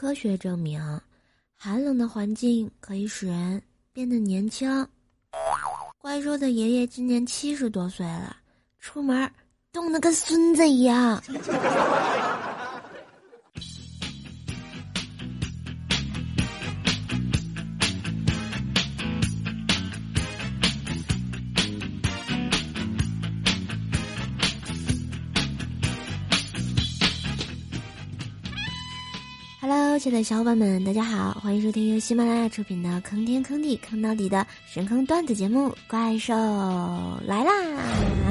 科学证明，寒冷的环境可以使人变得年轻。怪兽的爷爷今年七十多岁了，出门冻得跟孙子一样。Hello，亲爱的小伙伴们，大家好，欢迎收听由喜马拉雅出品的《坑天坑地坑到底》的神坑段子节目《怪兽来啦 》。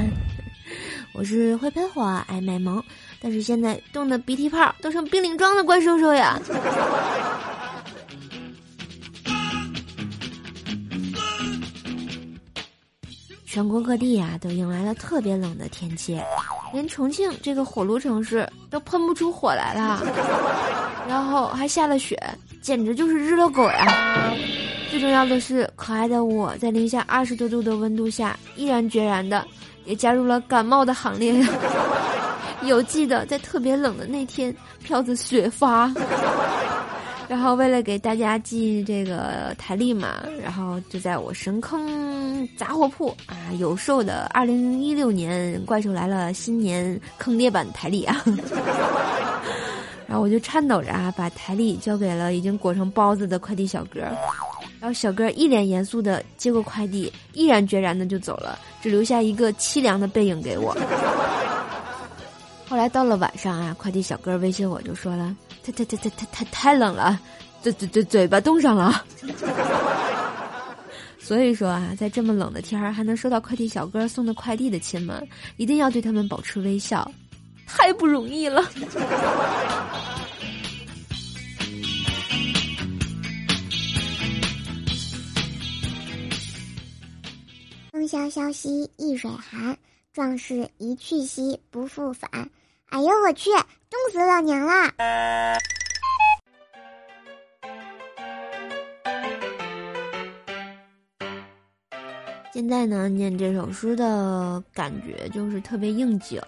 我是会喷火、爱卖萌，但是现在冻得鼻涕泡都成冰凌装的怪兽兽呀！全国各地呀，都迎来了特别冷的天气，连重庆这个火炉城市都喷不出火来了。然后还下了雪，简直就是日了狗呀！最重要的是，可爱的我在零下二十多度的温度下，毅然决然的也加入了感冒的行列呀。有记得在特别冷的那天，票子雪发。然后为了给大家寄这个台历嘛，然后就在我神坑杂货铺啊有售的二零一六年怪兽来了新年坑爹版台历啊。然后我就颤抖着啊，把台历交给了已经裹成包子的快递小哥，然后小哥一脸严肃的接过快递，毅然决然的就走了，只留下一个凄凉的背影给我。后来到了晚上啊，快递小哥威胁我就说了：“太太太太太太太冷了，嘴嘴嘴嘴巴冻上了。”所以说啊，在这么冷的天儿还能收到快递小哥送的快递的亲们，一定要对他们保持微笑，太不容易了。风萧萧兮易水寒，壮士一去兮不复返。哎呦我去，冻死老娘啦！现在呢，念这首诗的感觉就是特别应景，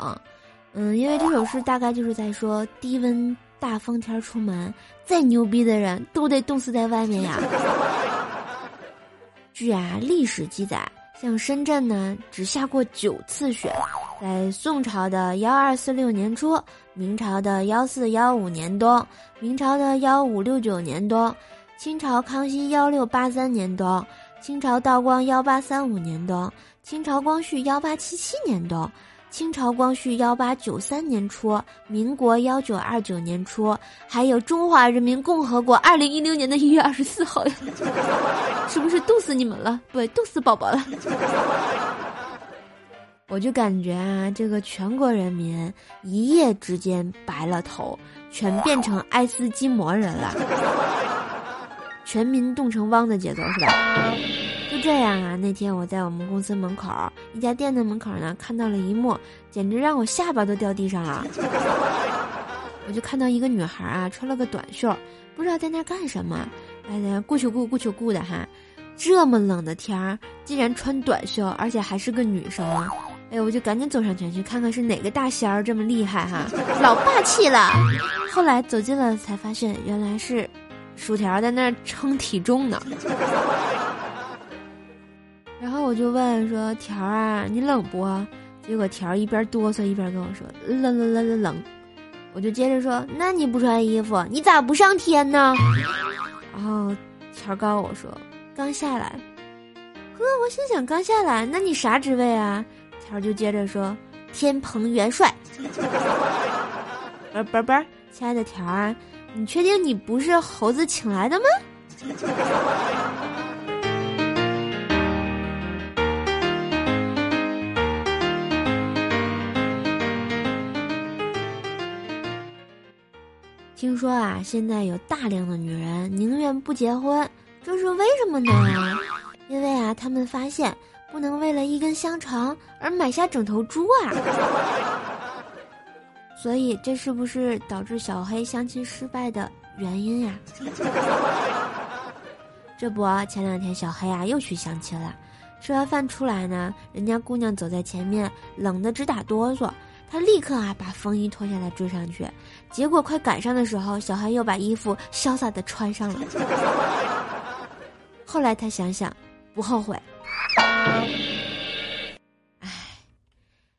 嗯，因为这首诗大概就是在说低温大风天出门，再牛逼的人都得冻死在外面呀。据啊历史记载，像深圳呢，只下过九次雪，在宋朝的幺二四六年初，明朝的幺四幺五年冬，明朝的幺五六九年冬，清朝康熙幺六八三年冬。清朝道光幺八三五年冬，清朝光绪幺八七七年冬，清朝光绪幺八九三年初，民国幺九二九年初，还有中华人民共和国二零一六年的一月二十四号，是不是冻死你们了？不，冻死宝宝了。我就感觉啊，这个全国人民一夜之间白了头，全变成爱斯基摩人了。全民冻成汪的节奏是吧？这样啊！那天我在我们公司门口一家店的门口呢，看到了一幕，简直让我下巴都掉地上了。我就看到一个女孩啊，穿了个短袖，不知道在那干什么，哎呀，顾求顾顾求顾的哈！这么冷的天儿，竟然穿短袖，而且还是个女生。哎，我就赶紧走上前去看看是哪个大仙儿这么厉害哈，老霸气了。后来走近了才发现，原来是。薯条在那儿称体重呢，然后我就问说：“条儿啊，你冷不？”结果条儿一边哆嗦一边跟我说：“冷冷冷冷冷。”我就接着说：“那你不穿衣服，你咋不上天呢？”然后条儿告诉我说：“刚下来。”呵，我心想刚下来，那你啥职位啊？条儿就接着说：“天蓬元帅。”不不不，亲爱的条啊。你确定你不是猴子请来的吗？听说啊，现在有大量的女人宁愿不结婚，这是为什么呢？因为啊，他们发现不能为了一根香肠而买下整头猪啊。所以，这是不是导致小黑相亲失败的原因呀？这不，前两天小黑啊又去相亲了。吃完饭出来呢，人家姑娘走在前面，冷得直打哆嗦。他立刻啊把风衣脱下来追上去，结果快赶上的时候，小黑又把衣服潇洒的穿上了。后来他想想，不后悔。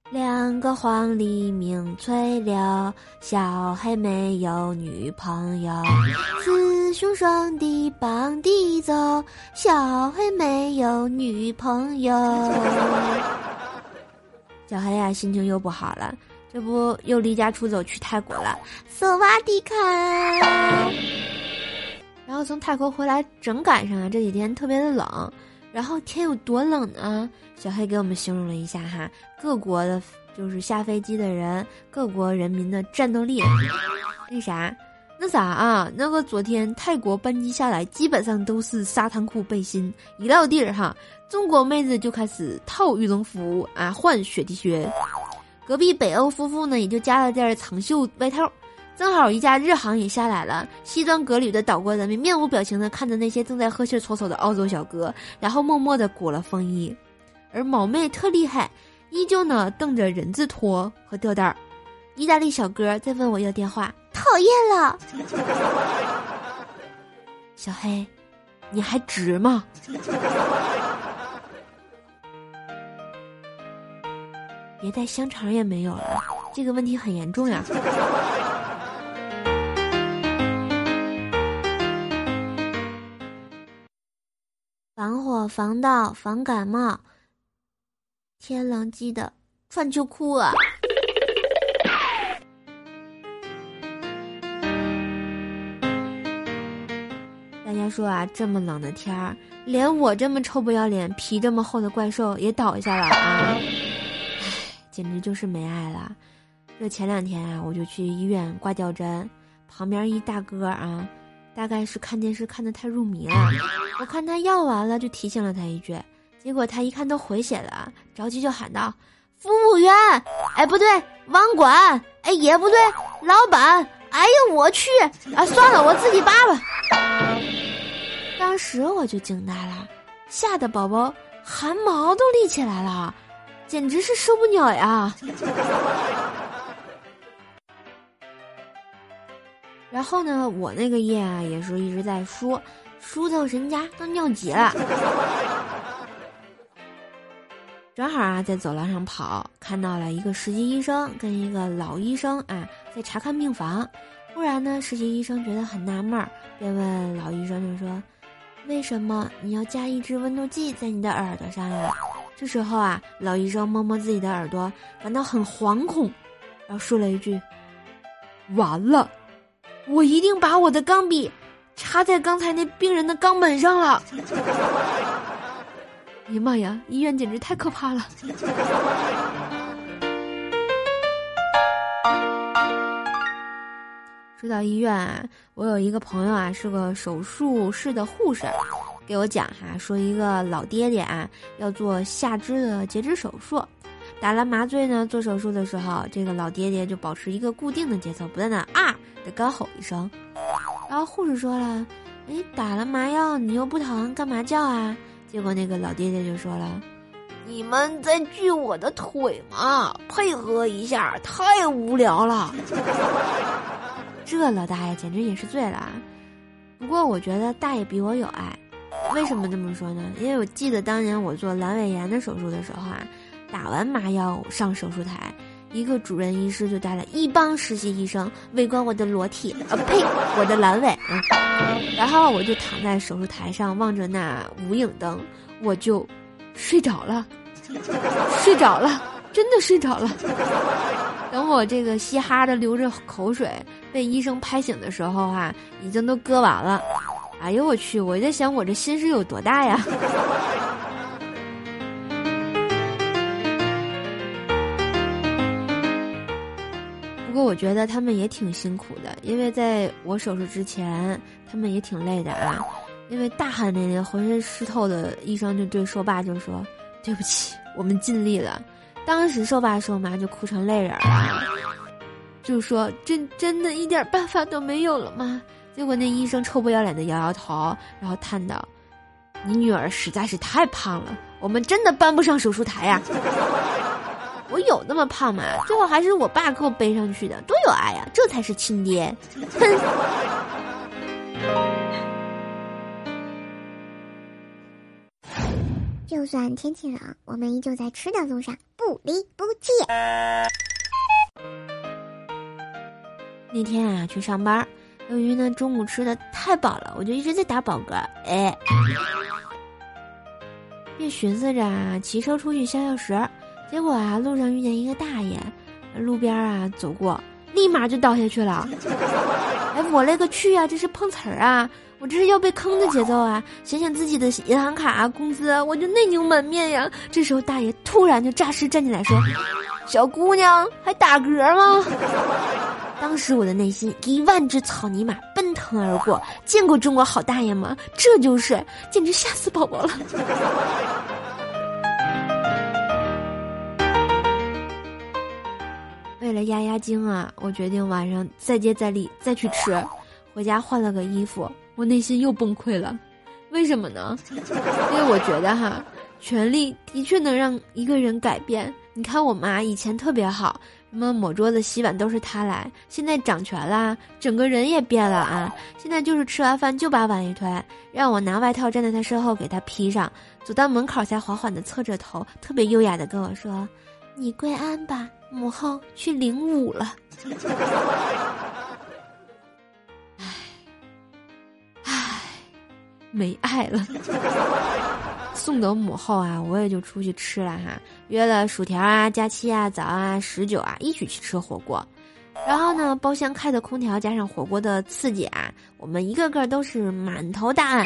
两个黄鹂鸣翠柳，小黑没有女朋友。雌雄双帝傍地走，小黑没有女朋友。小黑呀，心情又不好了，这不又离家出走去泰国了。索瓦迪卡。然后从泰国回来，正赶上啊，这几天特别的冷。然后天有多冷呢？小黑给我们形容了一下哈，各国的，就是下飞机的人，各国人民的战斗力。那啥，那啥啊？那个昨天泰国班机下来，基本上都是沙滩裤背心，一到地儿哈，中国妹子就开始套羽绒服啊，换雪地靴。隔壁北欧夫妇呢，也就加了件长袖外套。正好一架日航也下来了，西装革履的岛国人民面无表情的看着那些正在喝气搓手的澳洲小哥，然后默默的裹了风衣，而毛妹特厉害，依旧呢瞪着人字拖和吊带儿。意大利小哥在问我要电话，讨厌了。小黑，你还直吗？别带香肠也没有了，这个问题很严重呀。防火、防盗、防感冒。天冷记得穿秋裤啊！大家说啊，这么冷的天儿，连我这么臭不要脸、皮这么厚的怪兽也倒下了啊！简直就是没爱了。这前两天啊，我就去医院挂吊针，旁边一大哥啊。大概是看电视看的太入迷了，我看他要完了，就提醒了他一句，结果他一看都回血了，着急就喊道：“服务员，哎不对，网管，哎也不对，老板，哎呀我去，啊算了，我自己拔吧。”当时我就惊呆了，吓得宝宝汗毛都立起来了，简直是受不了呀。然后呢，我那个夜啊，也是一直在输，输到人家都尿急了。正好啊，在走廊上跑，看到了一个实习医生跟一个老医生啊，在查看病房。突然呢，实习医生觉得很纳闷儿，便问老医生就说：“为什么你要加一支温度计在你的耳朵上呀？”这时候啊，老医生摸摸自己的耳朵，感到很惶恐，然后说了一句：“完了。”我一定把我的钢笔插在刚才那病人的肛门上了！哎呀妈呀，医院简直太可怕了！说到医院，我有一个朋友啊，是个手术室的护士，给我讲哈，说一个老爹爹啊要做下肢的截肢手术。打了麻醉呢，做手术的时候，这个老爹爹就保持一个固定的节奏，不断的啊的高吼一声。然后护士说了：“哎，打了麻药你又不疼，干嘛叫啊？”结果那个老爹爹就说了：“你们在锯我的腿吗？配合一下，太无聊了。”这老大爷简直也是醉了。不过我觉得大爷比我有爱，为什么这么说呢？因为我记得当年我做阑尾炎的手术的时候啊。打完麻药上手术台，一个主任医师就带了一帮实习医生围观我的裸体，啊呸，我的阑尾啊，然后我就躺在手术台上望着那无影灯，我就睡着了，睡着了，真的睡着了。等我这个嘻哈的流着口水被医生拍醒的时候啊，已经都割完了。哎呦我去！我在想我这心是有多大呀？不过我觉得他们也挺辛苦的，因为在我手术之前，他们也挺累的啊。因为大汗淋漓、浑身湿透的医生就对瘦爸就说：“对不起，我们尽力了。”当时瘦爸瘦妈就哭成泪人了，就说：“真真的一点办法都没有了吗？”结果那医生臭不要脸的摇摇头，然后叹道：“你女儿实在是太胖了，我们真的搬不上手术台呀。”我有那么胖吗？最后还是我爸给我背上去的，多有爱呀！这才是亲爹。哼。就算天气冷，我们依旧在吃的路上不离不弃。那天啊，去上班，由于呢中午吃的太饱了，我就一直在打饱嗝，哎，便寻思着，骑车出去消消食。结果啊，路上遇见一个大爷，路边啊走过，立马就倒下去了。哎，我勒个去啊！这是碰瓷儿啊！我这是要被坑的节奏啊！想想自己的银行卡啊、工资，我就内牛满面呀。这时候大爷突然就诈尸站起来说：“小姑娘还打嗝吗？”当时我的内心一万只草泥马奔腾而过。见过中国好大爷吗？这就是，简直吓死宝宝了。为了压压惊啊，我决定晚上再接再厉，再去吃。回家换了个衣服，我内心又崩溃了。为什么呢？因为我觉得哈，权力的确能让一个人改变。你看我妈以前特别好，什么抹桌子、洗碗都是他来，现在掌权啦，整个人也变了啊。现在就是吃完饭就把碗一推，让我拿外套站在他身后给他披上，走到门口才缓缓的侧着头，特别优雅的跟我说：“你归安吧。”母后去领舞了，没爱了。送走母后啊，我也就出去吃了哈，约了薯条啊、佳期啊、早啊、十九啊，一起去吃火锅。然后呢，包厢开的空调加上火锅的刺激啊，我们一个个都是满头大汗，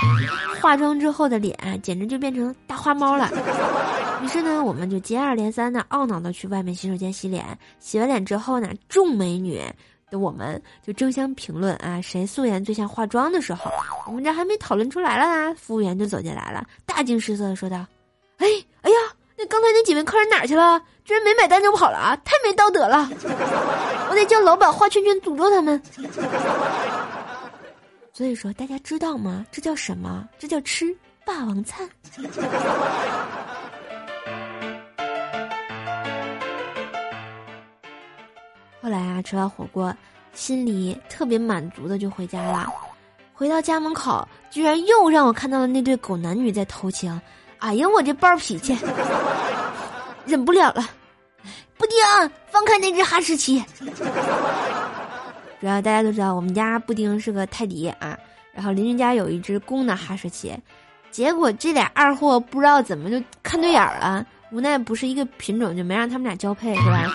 化妆之后的脸简直就变成大花猫了。于是呢，我们就接二连三的懊恼的去外面洗手间洗脸。洗完脸之后呢，众美女的我们就争相评论啊，谁素颜最像化妆的时候，我们这还没讨论出来了呢，服务员就走进来了，大惊失色的说道：“哎，哎呀，那刚才那几位客人哪去了？居然没买单就跑了啊，太没道德了！我得叫老板画圈圈诅咒他们。”所以说，大家知道吗？这叫什么？这叫吃霸王餐。后来啊，吃完火锅，心里特别满足的就回家了。回到家门口，居然又让我看到了那对狗男女在偷情。哎呀，我这暴脾气，忍不了了！布丁，放开那只哈士奇。主要大家都知道，我们家布丁是个泰迪啊，然后邻居家有一只公的哈士奇，结果这俩二货不知道怎么就看对眼了，无奈不是一个品种，就没让他们俩交配，是吧？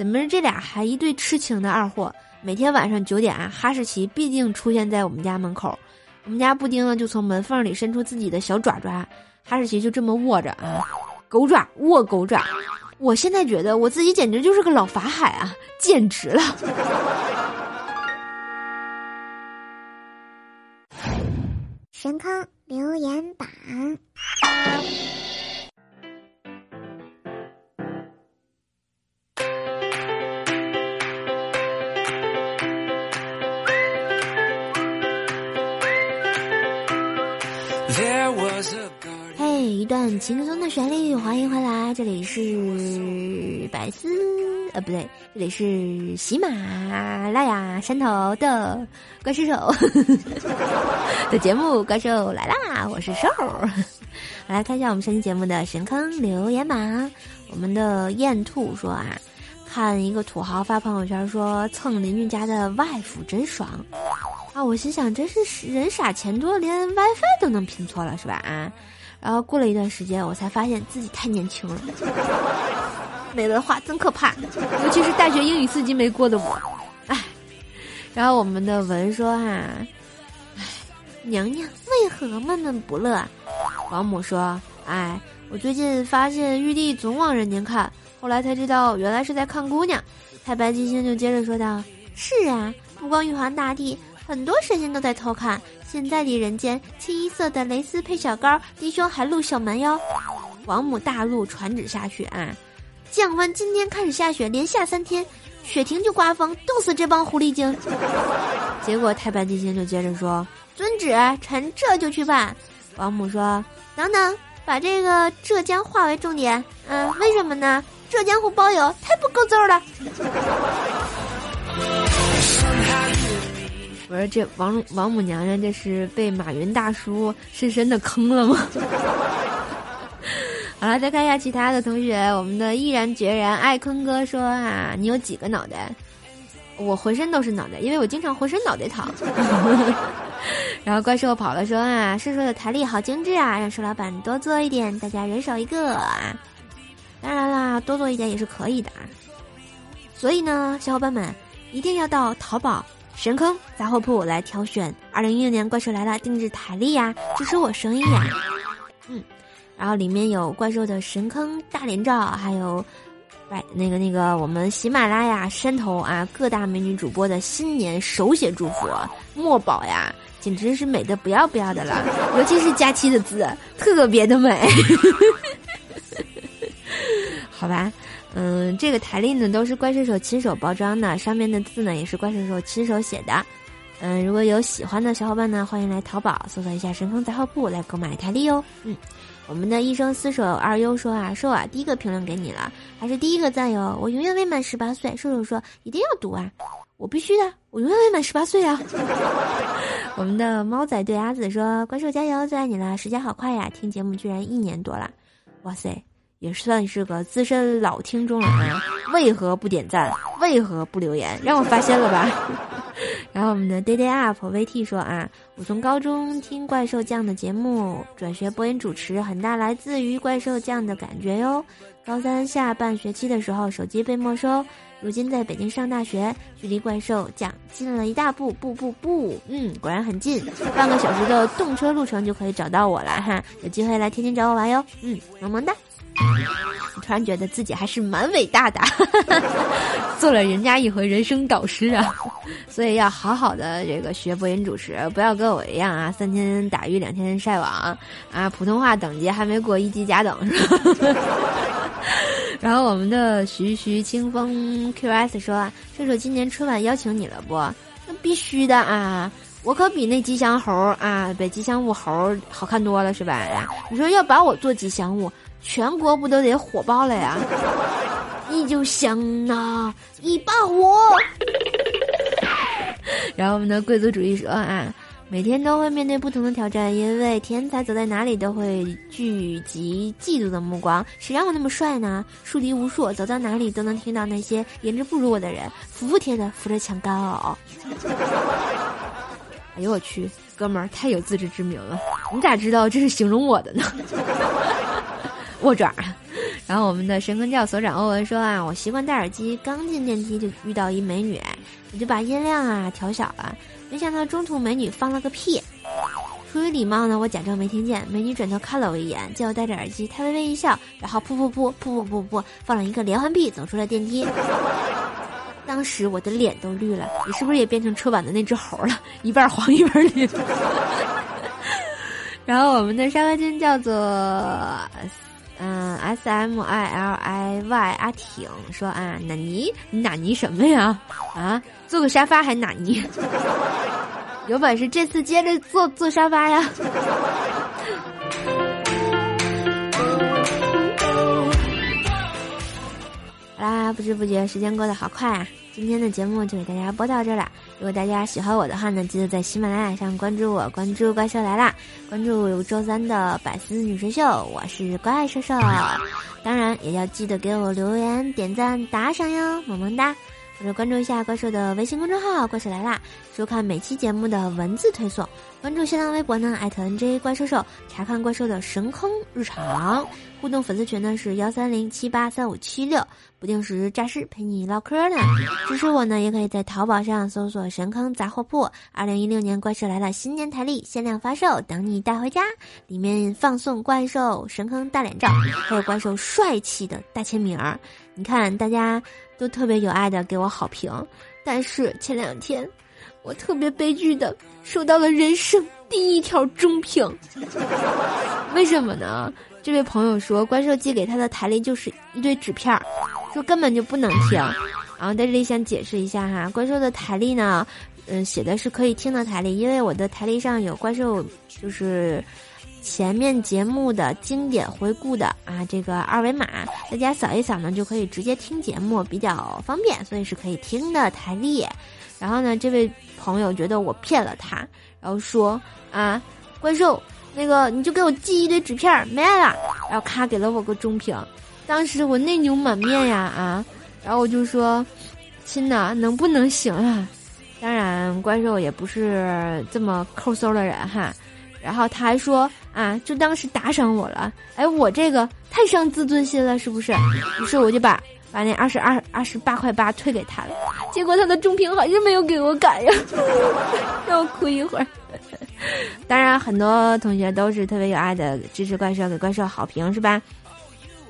怎么这俩还一对痴情的二货？每天晚上九点啊，哈士奇必定出现在我们家门口，我们家布丁呢就从门缝里伸出自己的小爪爪，哈士奇就这么握着啊，狗爪握狗爪。我现在觉得我自己简直就是个老法海啊，简直了！神坑留言板。轻松的旋律，欢迎回来，这里是百思，呃，不对，这里是喜马拉雅山头的怪兽手 的节目，怪兽来啦，我是兽。来看一下我们上期节目的神坑留言吧。我们的燕兔说啊，看一个土豪发朋友圈说蹭邻居家的外服真爽。啊，我心想，真是人傻钱多，连 WiFi 都能拼错了，是吧？啊，然后过了一段时间，我才发现自己太年轻了，没文化真可怕，尤其是大学英语四级没过的我，哎。然后我们的文说哈，哎，娘娘为何闷闷不乐？王母说，哎，我最近发现玉帝总往人间看，后来才知道原来是在看姑娘。太白金星就接着说道，是啊，不光玉皇大帝。很多神仙都在偷看，现在的人间清一色的蕾丝配小高，弟兄还露小蛮腰。王母大怒，传旨下雪啊！降温，今天开始下雪，连下三天，雪停就刮风，冻死这帮狐狸精。结果太白金星就接着说：“遵旨，臣这就去办。”王母说：“等等，把这个浙江划为重点。嗯，为什么呢？浙江湖包邮，太不够揍了。我说这王王母娘娘这是被马云大叔深深的坑了吗？好了，再看一下其他的同学。我们的毅然决然爱坤哥说啊，你有几个脑袋？我浑身都是脑袋，因为我经常浑身脑袋疼。然后怪兽跑了说啊，瘦瘦的台历好精致啊，让瘦老板多做一点，大家人手一个啊。当然啦，多做一点也是可以的啊。所以呢，小伙伴们一定要到淘宝神坑杂货铺来挑选二零一六年怪兽来了定制台历呀，支持我生意呀。嗯。然后里面有怪兽的神坑大脸照，还有，拜那个那个我们喜马拉雅山头啊各大美女主播的新年手写祝福，墨宝呀，简直是美的不要不要的了，尤其是佳期的字，特别的美。好吧，嗯，这个台历呢都是怪兽手亲手包装的，上面的字呢也是怪兽手亲手写的。嗯，如果有喜欢的小伙伴呢，欢迎来淘宝搜索一下神坑杂货铺来购买台历哦。嗯。我们的一生厮守二优说啊，瘦啊，第一个评论给你了，还是第一个赞哟。我永远未满十八岁。瘦瘦说一定要读啊，我必须的，我永远未满十八岁啊。我们的猫仔对阿紫说，怪兽加油，最爱你了。时间好快呀，听节目居然一年多了，哇塞，也算是个资深老听众了啊。为何不点赞？为何不留言？让我发现了吧。然后我们的 day day up vt 说啊，我从高中听怪兽酱的节目转学播音主持，很大来自于怪兽酱的感觉哟。高三下半学期的时候，手机被没收，如今在北京上大学，距离怪兽酱近了一大步，步步步，嗯，果然很近，半个小时的动车路程就可以找到我了哈。有机会来天津找我玩哟，嗯，萌萌哒。突然觉得自己还是蛮伟大的，做了人家一回人生导师啊，所以要好好的这个学播音主持，不要跟我一样啊，三天打鱼两天晒网啊，普通话等级还没过一级甲等是吧？然后我们的徐徐清风 QS 说啊，射手今年春晚邀请你了不？那必须的啊，我可比那吉祥猴啊，比吉祥物猴好看多了是吧？呀你说要把我做吉祥物？全国不都得火爆了呀？你就像那一把火。然后我们的贵族主义说啊，每天都会面对不同的挑战，因为天才走在哪里都会聚集嫉妒的目光。谁让我那么帅呢？树敌无数，走到哪里都能听到那些颜值不如我的人服服帖的扶着墙干呕。哎呦我去，哥们儿太有自知之明了，你咋知道这是形容我的呢？握爪，然后我们的神坑教所长欧文说啊，我习惯戴耳机，刚进电梯就遇到一美女，我就把音量啊调小了，没想到中途美女放了个屁，出于礼貌呢，我假装没听见，美女转头看了我一眼，见我戴着耳机，她微微一笑，然后噗噗噗噗噗噗噗放了一个连环屁，走出了电梯，当时我的脸都绿了，你是不是也变成春晚的那只猴了，一半黄一半绿？然后我们的沙发君叫做。嗯，S M I L I Y 阿挺说啊，纳尼？你纳尼什么呀？啊，坐个沙发还纳尼？有本事这次接着坐坐沙发呀！好啦，不知不觉时间过得好快啊！今天的节目就给大家播到这了。如果大家喜欢我的话呢，记得在喜马拉雅上关注我，关注怪兽来啦，关注周三的百思女神秀，我是怪兽兽。当然也要记得给我留言、点赞、打赏哟，么么哒！或者关注一下怪兽的微信公众号“怪兽来啦”，收看每期节目的文字推送。关注新浪微博呢，艾特 NJ 怪兽兽，查看怪兽的神坑日常。互动粉丝群呢是幺三零七八三五七六，不定时诈尸陪你唠嗑呢。支持我呢，也可以在淘宝上搜索“神坑杂货铺”。二零一六年怪兽来了新年台历限量发售，等你带回家。里面放送怪兽神坑大脸照，还有怪兽帅气的大签名儿。你看，大家都特别有爱的给我好评，但是前两天。我特别悲剧的收到了人生第一条中评，为什么呢？这位朋友说，怪兽寄给他的台历就是一堆纸片儿，说根本就不能听。然后在这里想解释一下哈，怪兽的台历呢，嗯，写的是可以听的台历，因为我的台历上有怪兽，就是前面节目的经典回顾的啊这个二维码，大家扫一扫呢就可以直接听节目，比较方便，所以是可以听的台历。然后呢，这位朋友觉得我骗了他，然后说啊，怪兽，那个你就给我寄一堆纸片没爱了，然后咔给了我个中评，当时我内牛满面呀啊，然后我就说，亲呐，能不能行啊？当然，怪兽也不是这么抠搜的人哈。然后他还说啊，就当是打赏我了。哎，我这个太伤自尊心了，是不是？于是我就把把那二十二二十八块八退给他了。结果他的中评还是没有给我改呀，让我哭一会儿。当然，很多同学都是特别有爱的支持怪兽，给怪兽好评是吧？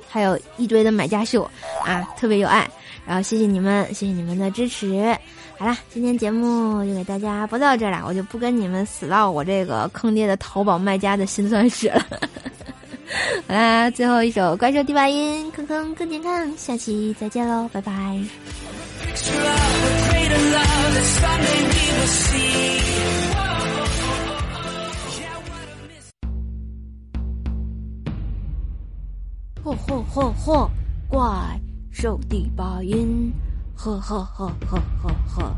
还有一堆的买家秀啊，特别有爱。然后谢谢你们，谢谢你们的支持。好啦，今天节目就给大家播到这了，我就不跟你们死唠我这个坑爹的淘宝卖家的辛酸史了。好啦，最后一首怪兽第八音，坑坑更健康，下期再见喽，拜拜。嚯嚯嚯嚯，怪兽第八音。呵呵呵呵呵呵，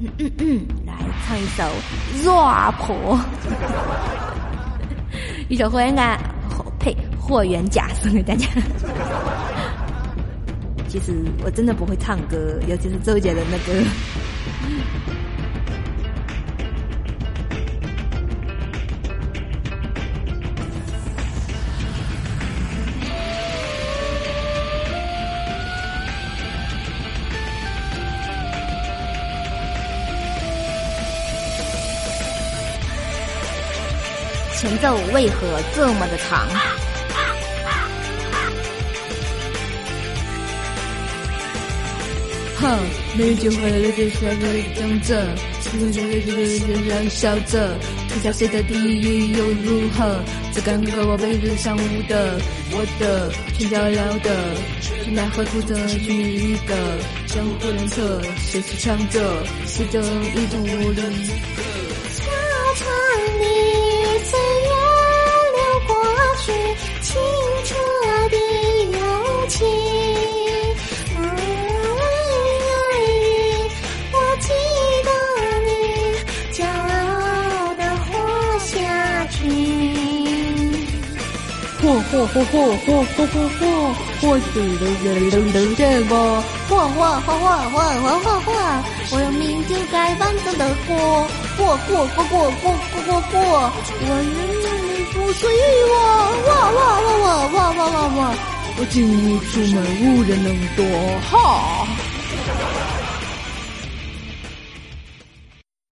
嗯嗯嗯，来唱一首《rap》，一首霍元甲，呸，霍元甲送给大家。其实我真的不会唱歌，尤其是周杰伦的歌。前奏为何这么的长？哼，没机会了就笑着讲着，心中就就就就想笑着，天下谁的第一又如何？只敢和我背着上舞的，我的全脚了的，奈何负责去的，江湖难测，谁是强者？谁正一度无力？活活活活活活活活，活死了人人人人我，活活活活活活活活，我用命就该完整的活，活活活活活活活活，我。不随我，哇哇哇哇哇哇哇哇！我进屋出门无人能躲，哈。